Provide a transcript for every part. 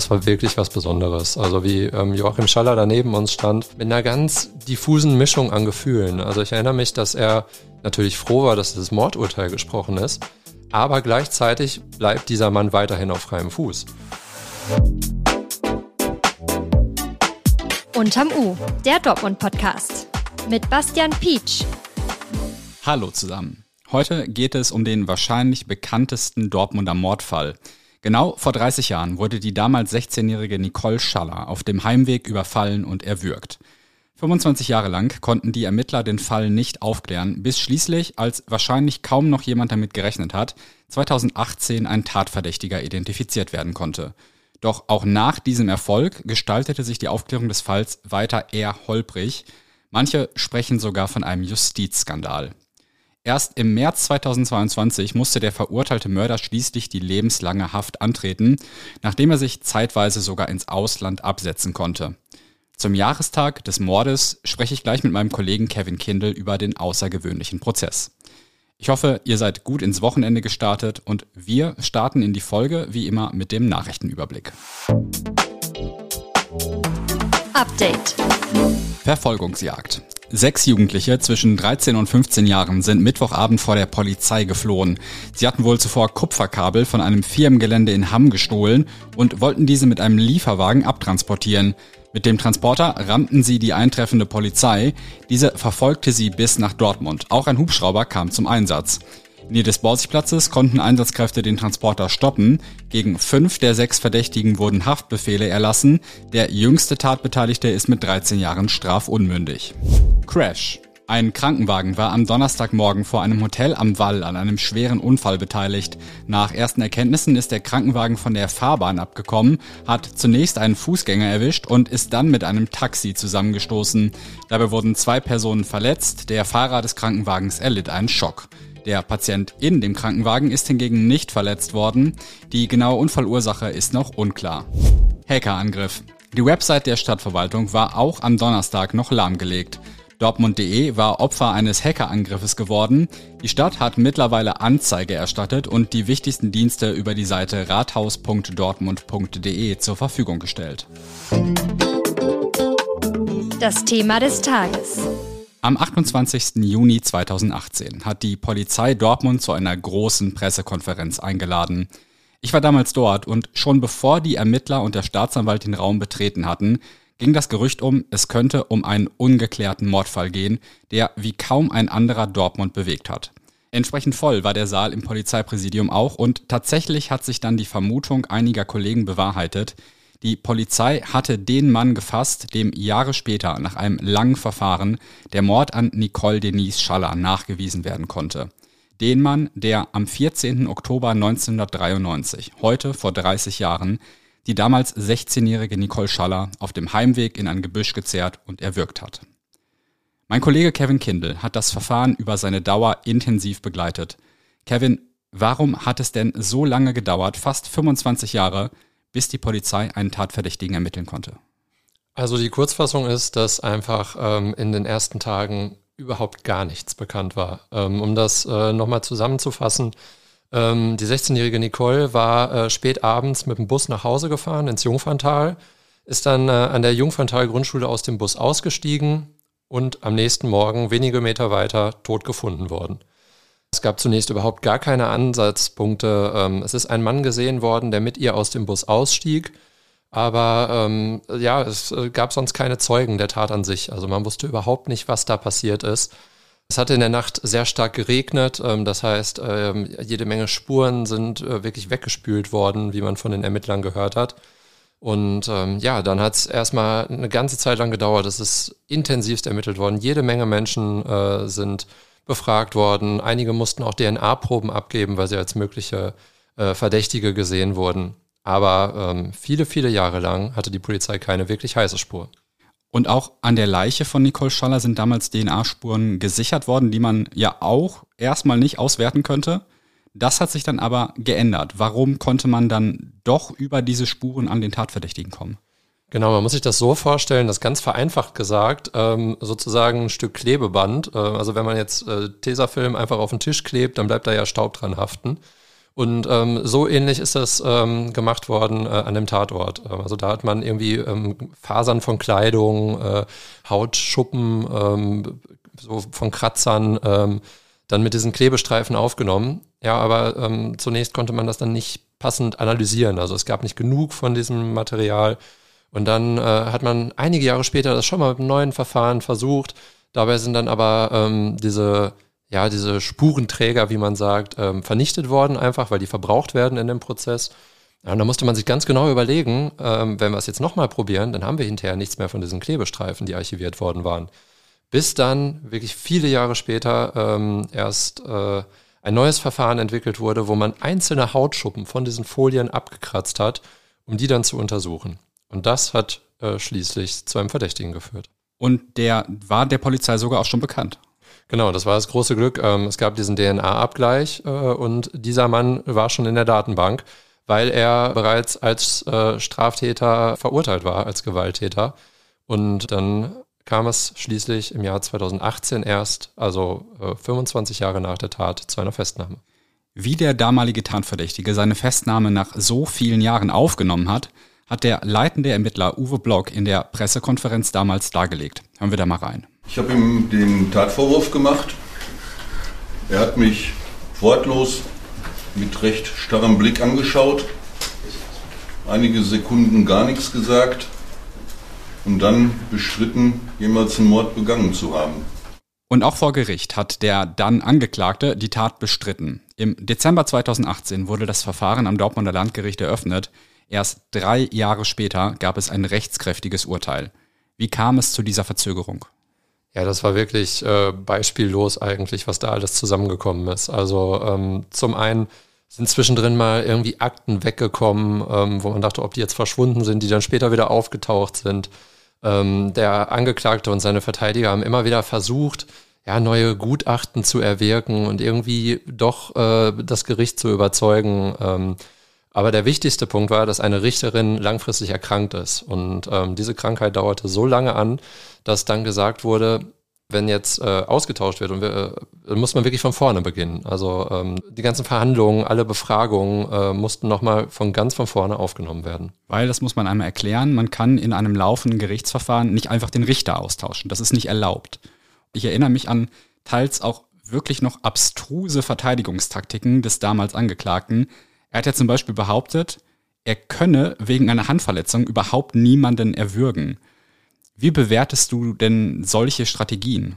Das war wirklich was Besonderes. Also wie ähm, Joachim Schaller daneben uns stand, mit einer ganz diffusen Mischung an Gefühlen. Also ich erinnere mich, dass er natürlich froh war, dass das Mordurteil gesprochen ist, aber gleichzeitig bleibt dieser Mann weiterhin auf freiem Fuß. Unterm U, der Dortmund-Podcast mit Bastian Pietsch. Hallo zusammen. Heute geht es um den wahrscheinlich bekanntesten Dortmunder Mordfall. Genau vor 30 Jahren wurde die damals 16-jährige Nicole Schaller auf dem Heimweg überfallen und erwürgt. 25 Jahre lang konnten die Ermittler den Fall nicht aufklären, bis schließlich, als wahrscheinlich kaum noch jemand damit gerechnet hat, 2018 ein Tatverdächtiger identifiziert werden konnte. Doch auch nach diesem Erfolg gestaltete sich die Aufklärung des Falls weiter eher holprig. Manche sprechen sogar von einem Justizskandal. Erst im März 2022 musste der verurteilte Mörder schließlich die lebenslange Haft antreten, nachdem er sich zeitweise sogar ins Ausland absetzen konnte. Zum Jahrestag des Mordes spreche ich gleich mit meinem Kollegen Kevin Kindle über den außergewöhnlichen Prozess. Ich hoffe, ihr seid gut ins Wochenende gestartet und wir starten in die Folge wie immer mit dem Nachrichtenüberblick. Update. Verfolgungsjagd. Sechs Jugendliche zwischen 13 und 15 Jahren sind Mittwochabend vor der Polizei geflohen. Sie hatten wohl zuvor Kupferkabel von einem Firmengelände in Hamm gestohlen und wollten diese mit einem Lieferwagen abtransportieren. Mit dem Transporter rammten sie die eintreffende Polizei. Diese verfolgte sie bis nach Dortmund. Auch ein Hubschrauber kam zum Einsatz. In Nähe des Borsigplatzes konnten Einsatzkräfte den Transporter stoppen. Gegen fünf der sechs Verdächtigen wurden Haftbefehle erlassen. Der jüngste Tatbeteiligte ist mit 13 Jahren strafunmündig. Crash. Ein Krankenwagen war am Donnerstagmorgen vor einem Hotel am Wall an einem schweren Unfall beteiligt. Nach ersten Erkenntnissen ist der Krankenwagen von der Fahrbahn abgekommen, hat zunächst einen Fußgänger erwischt und ist dann mit einem Taxi zusammengestoßen. Dabei wurden zwei Personen verletzt, der Fahrer des Krankenwagens erlitt einen Schock. Der Patient in dem Krankenwagen ist hingegen nicht verletzt worden. Die genaue Unfallursache ist noch unklar. Hackerangriff. Die Website der Stadtverwaltung war auch am Donnerstag noch lahmgelegt. Dortmund.de war Opfer eines Hackerangriffes geworden. Die Stadt hat mittlerweile Anzeige erstattet und die wichtigsten Dienste über die Seite rathaus.dortmund.de zur Verfügung gestellt. Das Thema des Tages. Am 28. Juni 2018 hat die Polizei Dortmund zu einer großen Pressekonferenz eingeladen. Ich war damals dort und schon bevor die Ermittler und der Staatsanwalt den Raum betreten hatten, ging das Gerücht um, es könnte um einen ungeklärten Mordfall gehen, der wie kaum ein anderer Dortmund bewegt hat. Entsprechend voll war der Saal im Polizeipräsidium auch und tatsächlich hat sich dann die Vermutung einiger Kollegen bewahrheitet. Die Polizei hatte den Mann gefasst, dem Jahre später nach einem langen Verfahren der Mord an Nicole Denise Schaller nachgewiesen werden konnte. Den Mann, der am 14. Oktober 1993, heute vor 30 Jahren, die damals 16-jährige Nicole Schaller auf dem Heimweg in ein Gebüsch gezerrt und erwürgt hat. Mein Kollege Kevin Kindle hat das Verfahren über seine Dauer intensiv begleitet. Kevin, warum hat es denn so lange gedauert, fast 25 Jahre, bis die Polizei einen Tatverdächtigen ermitteln konnte? Also die Kurzfassung ist, dass einfach ähm, in den ersten Tagen überhaupt gar nichts bekannt war. Ähm, um das äh, nochmal zusammenzufassen, ähm, die 16-jährige Nicole war äh, spät abends mit dem Bus nach Hause gefahren ins Jungferntal, ist dann äh, an der Jungferntal Grundschule aus dem Bus ausgestiegen und am nächsten Morgen wenige Meter weiter tot gefunden worden. Es gab zunächst überhaupt gar keine Ansatzpunkte. Ähm, es ist ein Mann gesehen worden, der mit ihr aus dem Bus ausstieg. Aber ähm, ja, es äh, gab sonst keine Zeugen der Tat an sich. Also man wusste überhaupt nicht, was da passiert ist. Es hatte in der Nacht sehr stark geregnet, ähm, das heißt, ähm, jede Menge Spuren sind äh, wirklich weggespült worden, wie man von den Ermittlern gehört hat. Und ähm, ja, dann hat es erstmal eine ganze Zeit lang gedauert. Es ist intensivst ermittelt worden. Jede Menge Menschen äh, sind befragt worden. Einige mussten auch DNA-Proben abgeben, weil sie als mögliche äh, Verdächtige gesehen wurden. Aber ähm, viele, viele Jahre lang hatte die Polizei keine wirklich heiße Spur. Und auch an der Leiche von Nicole Schaller sind damals DNA-Spuren gesichert worden, die man ja auch erstmal nicht auswerten könnte. Das hat sich dann aber geändert. Warum konnte man dann doch über diese Spuren an den Tatverdächtigen kommen? Genau, man muss sich das so vorstellen, dass ganz vereinfacht gesagt, ähm, sozusagen ein Stück Klebeband. Äh, also wenn man jetzt äh, Tesafilm einfach auf den Tisch klebt, dann bleibt da ja Staub dran haften. Und ähm, so ähnlich ist das ähm, gemacht worden äh, an dem Tatort. Ähm, also da hat man irgendwie ähm, Fasern von Kleidung, äh, Hautschuppen, ähm, so von Kratzern, ähm, dann mit diesen Klebestreifen aufgenommen. Ja, aber zunächst konnte man das dann nicht passend analysieren. Also es gab nicht genug von diesem Material. Und dann äh, hat man einige Jahre später das schon mal mit einem neuen Verfahren versucht. Dabei sind dann aber ähm, diese ja, diese Spurenträger, wie man sagt, ähm, vernichtet worden, einfach weil die verbraucht werden in dem Prozess. Ja, und da musste man sich ganz genau überlegen, ähm, wenn wir es jetzt nochmal probieren, dann haben wir hinterher nichts mehr von diesen Klebestreifen, die archiviert worden waren. Bis dann wirklich viele Jahre später ähm, erst äh, ein neues Verfahren entwickelt wurde, wo man einzelne Hautschuppen von diesen Folien abgekratzt hat, um die dann zu untersuchen. Und das hat äh, schließlich zu einem Verdächtigen geführt. Und der war der Polizei sogar auch schon bekannt. Genau, das war das große Glück. Ähm, es gab diesen DNA-Abgleich äh, und dieser Mann war schon in der Datenbank, weil er bereits als äh, Straftäter verurteilt war, als Gewalttäter. Und dann kam es schließlich im Jahr 2018 erst, also 25 äh, Jahre nach der Tat, zu einer Festnahme. Wie der damalige Tatverdächtige seine Festnahme nach so vielen Jahren aufgenommen hat, hat der leitende Ermittler Uwe Block in der Pressekonferenz damals dargelegt. Hören wir da mal rein. Ich habe ihm den Tatvorwurf gemacht. Er hat mich wortlos mit recht starrem Blick angeschaut, einige Sekunden gar nichts gesagt und dann bestritten, jemals einen Mord begangen zu haben. Und auch vor Gericht hat der dann Angeklagte die Tat bestritten. Im Dezember 2018 wurde das Verfahren am Dortmunder Landgericht eröffnet. Erst drei Jahre später gab es ein rechtskräftiges Urteil. Wie kam es zu dieser Verzögerung? Ja, das war wirklich äh, beispiellos eigentlich, was da alles zusammengekommen ist. Also ähm, zum einen sind zwischendrin mal irgendwie Akten weggekommen, ähm, wo man dachte, ob die jetzt verschwunden sind, die dann später wieder aufgetaucht sind. Ähm, der Angeklagte und seine Verteidiger haben immer wieder versucht, ja, neue Gutachten zu erwirken und irgendwie doch äh, das Gericht zu überzeugen. Aber der wichtigste Punkt war, dass eine Richterin langfristig erkrankt ist. Und ähm, diese Krankheit dauerte so lange an, dass dann gesagt wurde, wenn jetzt äh, ausgetauscht wird, und wir, äh, muss man wirklich von vorne beginnen. Also ähm, die ganzen Verhandlungen, alle Befragungen äh, mussten nochmal von ganz von vorne aufgenommen werden. Weil, das muss man einmal erklären, man kann in einem laufenden Gerichtsverfahren nicht einfach den Richter austauschen. Das ist nicht erlaubt. Ich erinnere mich an teils auch wirklich noch abstruse Verteidigungstaktiken des damals Angeklagten. Er hat ja zum Beispiel behauptet, er könne wegen einer Handverletzung überhaupt niemanden erwürgen. Wie bewertest du denn solche Strategien?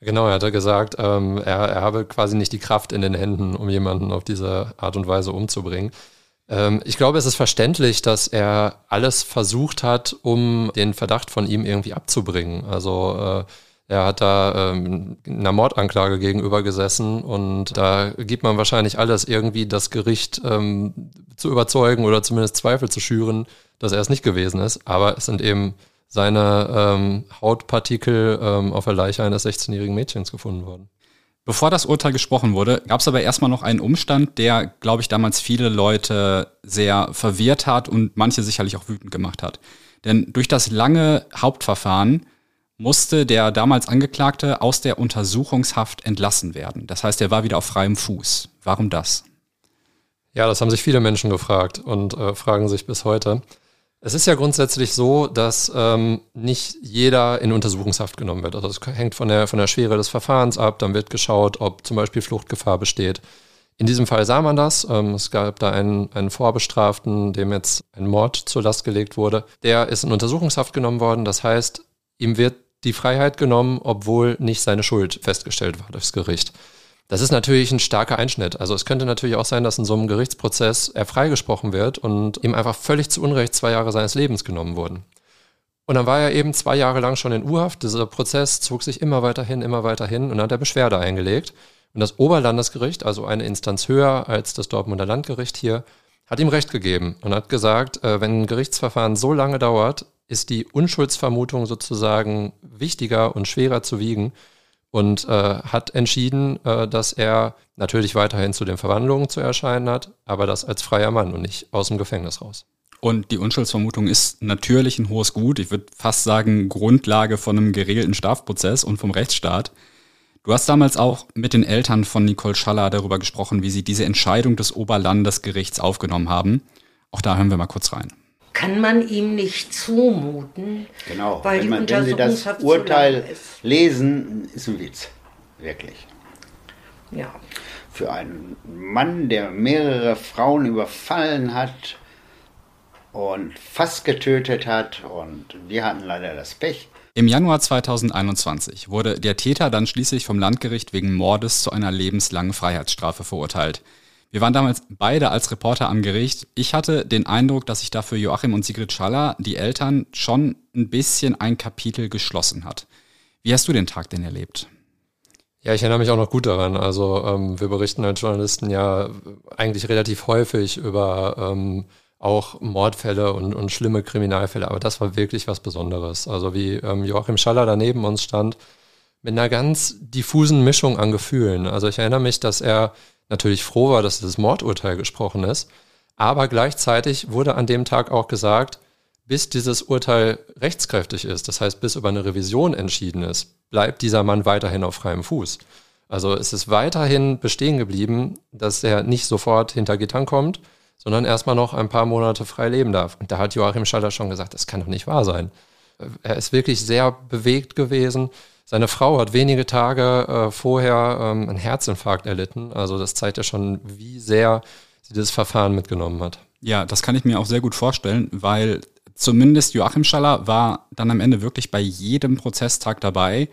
Genau, er hatte gesagt, ähm, er, er habe quasi nicht die Kraft in den Händen, um jemanden auf diese Art und Weise umzubringen. Ähm, ich glaube, es ist verständlich, dass er alles versucht hat, um den Verdacht von ihm irgendwie abzubringen. Also äh, er hat da ähm, einer Mordanklage gegenüber gesessen und da gibt man wahrscheinlich alles, irgendwie das Gericht ähm, zu überzeugen oder zumindest Zweifel zu schüren, dass er es nicht gewesen ist. Aber es sind eben seine ähm, Hautpartikel ähm, auf der Leiche eines 16-jährigen Mädchens gefunden worden. Bevor das Urteil gesprochen wurde, gab es aber erstmal noch einen Umstand, der, glaube ich, damals viele Leute sehr verwirrt hat und manche sicherlich auch wütend gemacht hat. Denn durch das lange Hauptverfahren musste der damals Angeklagte aus der Untersuchungshaft entlassen werden. Das heißt, er war wieder auf freiem Fuß. Warum das? Ja, das haben sich viele Menschen gefragt und äh, fragen sich bis heute. Es ist ja grundsätzlich so, dass ähm, nicht jeder in Untersuchungshaft genommen wird. Also es hängt von der, von der Schwere des Verfahrens ab. Dann wird geschaut, ob zum Beispiel Fluchtgefahr besteht. In diesem Fall sah man das. Ähm, es gab da einen, einen Vorbestraften, dem jetzt ein Mord zur Last gelegt wurde. Der ist in Untersuchungshaft genommen worden. Das heißt, ihm wird die Freiheit genommen, obwohl nicht seine Schuld festgestellt war durchs Gericht. Das ist natürlich ein starker Einschnitt. Also es könnte natürlich auch sein, dass in so einem Gerichtsprozess er freigesprochen wird und ihm einfach völlig zu Unrecht zwei Jahre seines Lebens genommen wurden. Und dann war er eben zwei Jahre lang schon in U-Haft. Dieser Prozess zog sich immer weiter hin, immer weiter hin und dann hat er Beschwerde eingelegt. Und das Oberlandesgericht, also eine Instanz höher als das Dortmunder Landgericht hier, hat ihm Recht gegeben und hat gesagt, äh, wenn ein Gerichtsverfahren so lange dauert, ist die Unschuldsvermutung sozusagen wichtiger und schwerer zu wiegen und äh, hat entschieden, äh, dass er natürlich weiterhin zu den Verwandlungen zu erscheinen hat, aber das als freier Mann und nicht aus dem Gefängnis raus. Und die Unschuldsvermutung ist natürlich ein hohes Gut. Ich würde fast sagen, Grundlage von einem geregelten Strafprozess und vom Rechtsstaat. Du hast damals auch mit den Eltern von Nicole Schaller darüber gesprochen, wie sie diese Entscheidung des Oberlandesgerichts aufgenommen haben. Auch da hören wir mal kurz rein. Kann man ihm nicht zumuten, Genau, weil wenn, die man, wenn Sie das Urteil lesen, ist ein Witz. Wirklich. Ja. Für einen Mann, der mehrere Frauen überfallen hat und fast getötet hat und wir hatten leider das Pech. Im Januar 2021 wurde der Täter dann schließlich vom Landgericht wegen Mordes zu einer lebenslangen Freiheitsstrafe verurteilt. Wir waren damals beide als Reporter am Gericht. Ich hatte den Eindruck, dass sich dafür Joachim und Sigrid Schaller, die Eltern, schon ein bisschen ein Kapitel geschlossen hat. Wie hast du den Tag denn erlebt? Ja, ich erinnere mich auch noch gut daran. Also ähm, wir berichten als Journalisten ja eigentlich relativ häufig über ähm, auch Mordfälle und, und schlimme Kriminalfälle, aber das war wirklich was Besonderes. Also wie ähm, Joachim Schaller da neben uns stand, mit einer ganz diffusen Mischung an Gefühlen. Also ich erinnere mich, dass er natürlich froh war, dass das Mordurteil gesprochen ist, aber gleichzeitig wurde an dem Tag auch gesagt, bis dieses Urteil rechtskräftig ist, das heißt bis über eine Revision entschieden ist, bleibt dieser Mann weiterhin auf freiem Fuß. Also es ist weiterhin bestehen geblieben, dass er nicht sofort hinter Gittern kommt, sondern erstmal noch ein paar Monate frei leben darf. Und da hat Joachim Schaller schon gesagt, das kann doch nicht wahr sein. Er ist wirklich sehr bewegt gewesen. Seine Frau hat wenige Tage äh, vorher ähm, einen Herzinfarkt erlitten. Also das zeigt ja schon, wie sehr sie das Verfahren mitgenommen hat. Ja, das kann ich mir auch sehr gut vorstellen, weil zumindest Joachim Schaller war dann am Ende wirklich bei jedem Prozesstag dabei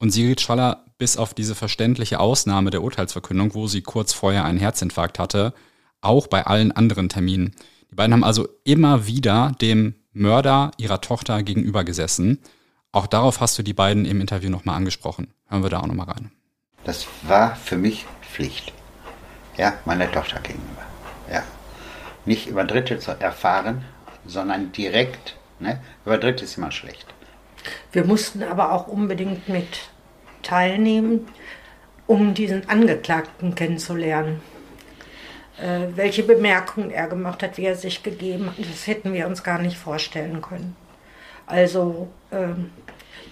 und Sigrid Schaller bis auf diese verständliche Ausnahme der Urteilsverkündung, wo sie kurz vorher einen Herzinfarkt hatte, auch bei allen anderen Terminen. Die beiden haben also immer wieder dem Mörder ihrer Tochter gegenüber gesessen. Auch darauf hast du die beiden im Interview nochmal angesprochen. Hören wir da auch nochmal rein. Das war für mich Pflicht. Ja, meiner Tochter gegenüber. Ja. Nicht über Dritte zu erfahren, sondern direkt. Ne? Über Dritte ist immer schlecht. Wir mussten aber auch unbedingt mit teilnehmen, um diesen Angeklagten kennenzulernen. Äh, welche Bemerkungen er gemacht hat, wie er sich gegeben hat, das hätten wir uns gar nicht vorstellen können. Also ähm,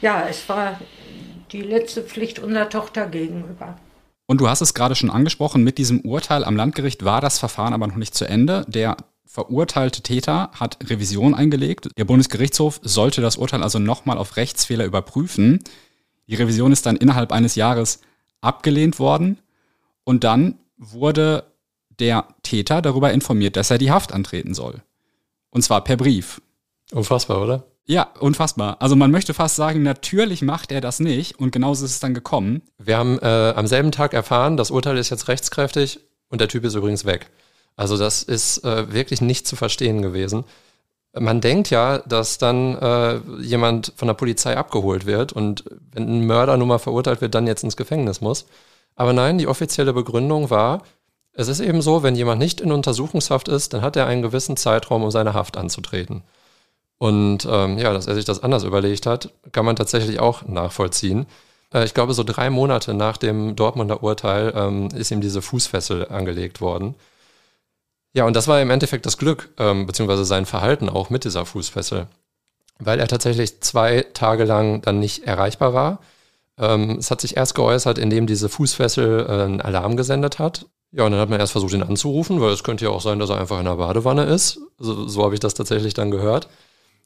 ja, es war die letzte Pflicht unserer Tochter gegenüber. Und du hast es gerade schon angesprochen, mit diesem Urteil am Landgericht war das Verfahren aber noch nicht zu Ende. Der verurteilte Täter hat Revision eingelegt. Der Bundesgerichtshof sollte das Urteil also nochmal auf Rechtsfehler überprüfen. Die Revision ist dann innerhalb eines Jahres abgelehnt worden und dann wurde der Täter darüber informiert, dass er die Haft antreten soll. Und zwar per Brief. Unfassbar, oder? Ja, unfassbar. Also man möchte fast sagen, natürlich macht er das nicht und genauso ist es dann gekommen. Wir haben äh, am selben Tag erfahren, das Urteil ist jetzt rechtskräftig und der Typ ist übrigens weg. Also das ist äh, wirklich nicht zu verstehen gewesen. Man denkt ja, dass dann äh, jemand von der Polizei abgeholt wird und wenn ein Mörder nun mal verurteilt wird, dann jetzt ins Gefängnis muss. Aber nein, die offizielle Begründung war, es ist eben so, wenn jemand nicht in Untersuchungshaft ist, dann hat er einen gewissen Zeitraum, um seine Haft anzutreten. Und ähm, ja, dass er sich das anders überlegt hat, kann man tatsächlich auch nachvollziehen. Äh, ich glaube, so drei Monate nach dem Dortmunder Urteil ähm, ist ihm diese Fußfessel angelegt worden. Ja, und das war im Endeffekt das Glück, ähm, beziehungsweise sein Verhalten auch mit dieser Fußfessel, weil er tatsächlich zwei Tage lang dann nicht erreichbar war. Ähm, es hat sich erst geäußert, indem diese Fußfessel äh, einen Alarm gesendet hat. Ja, und dann hat man erst versucht, ihn anzurufen, weil es könnte ja auch sein, dass er einfach in der Badewanne ist. So, so habe ich das tatsächlich dann gehört.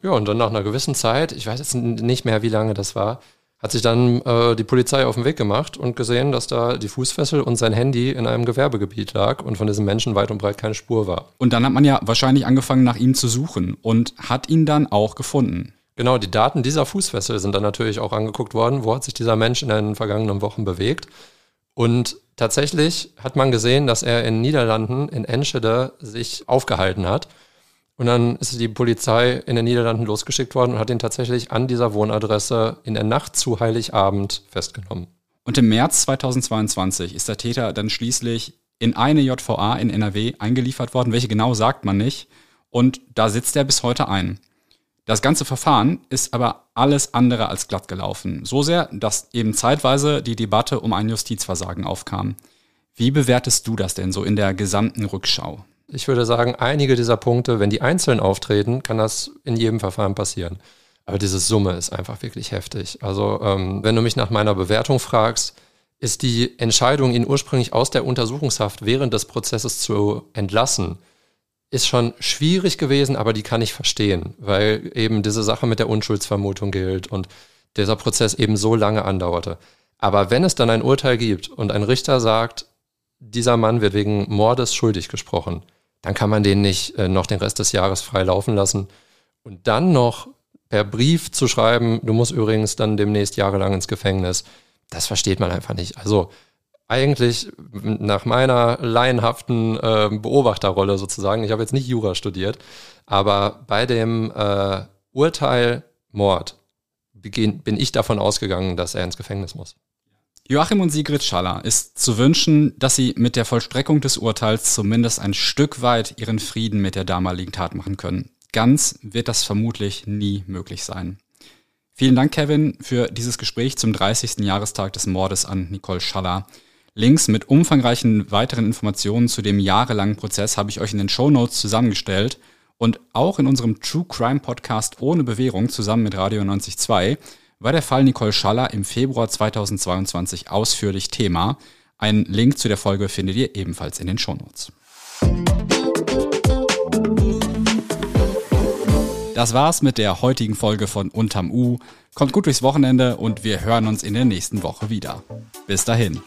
Ja, und dann nach einer gewissen Zeit, ich weiß jetzt nicht mehr, wie lange das war, hat sich dann äh, die Polizei auf den Weg gemacht und gesehen, dass da die Fußfessel und sein Handy in einem Gewerbegebiet lag und von diesem Menschen weit und breit keine Spur war. Und dann hat man ja wahrscheinlich angefangen, nach ihm zu suchen und hat ihn dann auch gefunden. Genau, die Daten dieser Fußfessel sind dann natürlich auch angeguckt worden. Wo hat sich dieser Mensch in den vergangenen Wochen bewegt? Und tatsächlich hat man gesehen, dass er in Niederlanden, in Enschede, sich aufgehalten hat. Und dann ist die Polizei in den Niederlanden losgeschickt worden und hat ihn tatsächlich an dieser Wohnadresse in der Nacht zu Heiligabend festgenommen. Und im März 2022 ist der Täter dann schließlich in eine JVA in NRW eingeliefert worden. Welche genau sagt man nicht. Und da sitzt er bis heute ein. Das ganze Verfahren ist aber alles andere als glatt gelaufen. So sehr, dass eben zeitweise die Debatte um ein Justizversagen aufkam. Wie bewertest du das denn so in der gesamten Rückschau? Ich würde sagen, einige dieser Punkte, wenn die einzeln auftreten, kann das in jedem Verfahren passieren. Aber diese Summe ist einfach wirklich heftig. Also ähm, wenn du mich nach meiner Bewertung fragst, ist die Entscheidung, ihn ursprünglich aus der Untersuchungshaft während des Prozesses zu entlassen, ist schon schwierig gewesen, aber die kann ich verstehen, weil eben diese Sache mit der Unschuldsvermutung gilt und dieser Prozess eben so lange andauerte. Aber wenn es dann ein Urteil gibt und ein Richter sagt, dieser Mann wird wegen Mordes schuldig gesprochen, dann kann man den nicht äh, noch den Rest des Jahres frei laufen lassen. Und dann noch per Brief zu schreiben, du musst übrigens dann demnächst jahrelang ins Gefängnis, das versteht man einfach nicht. Also eigentlich nach meiner laienhaften äh, Beobachterrolle sozusagen, ich habe jetzt nicht Jura studiert, aber bei dem äh, Urteil Mord bin ich davon ausgegangen, dass er ins Gefängnis muss. Joachim und Sigrid Schaller ist zu wünschen, dass sie mit der Vollstreckung des Urteils zumindest ein Stück weit ihren Frieden mit der damaligen Tat machen können. Ganz wird das vermutlich nie möglich sein. Vielen Dank, Kevin, für dieses Gespräch zum 30. Jahrestag des Mordes an Nicole Schaller. Links mit umfangreichen weiteren Informationen zu dem jahrelangen Prozess habe ich euch in den Show Notes zusammengestellt und auch in unserem True Crime Podcast ohne Bewährung zusammen mit Radio 92.2 war der Fall Nicole Schaller im Februar 2022 ausführlich Thema. Einen Link zu der Folge findet ihr ebenfalls in den Shownotes. Das war's mit der heutigen Folge von Unterm U. Kommt gut durchs Wochenende und wir hören uns in der nächsten Woche wieder. Bis dahin.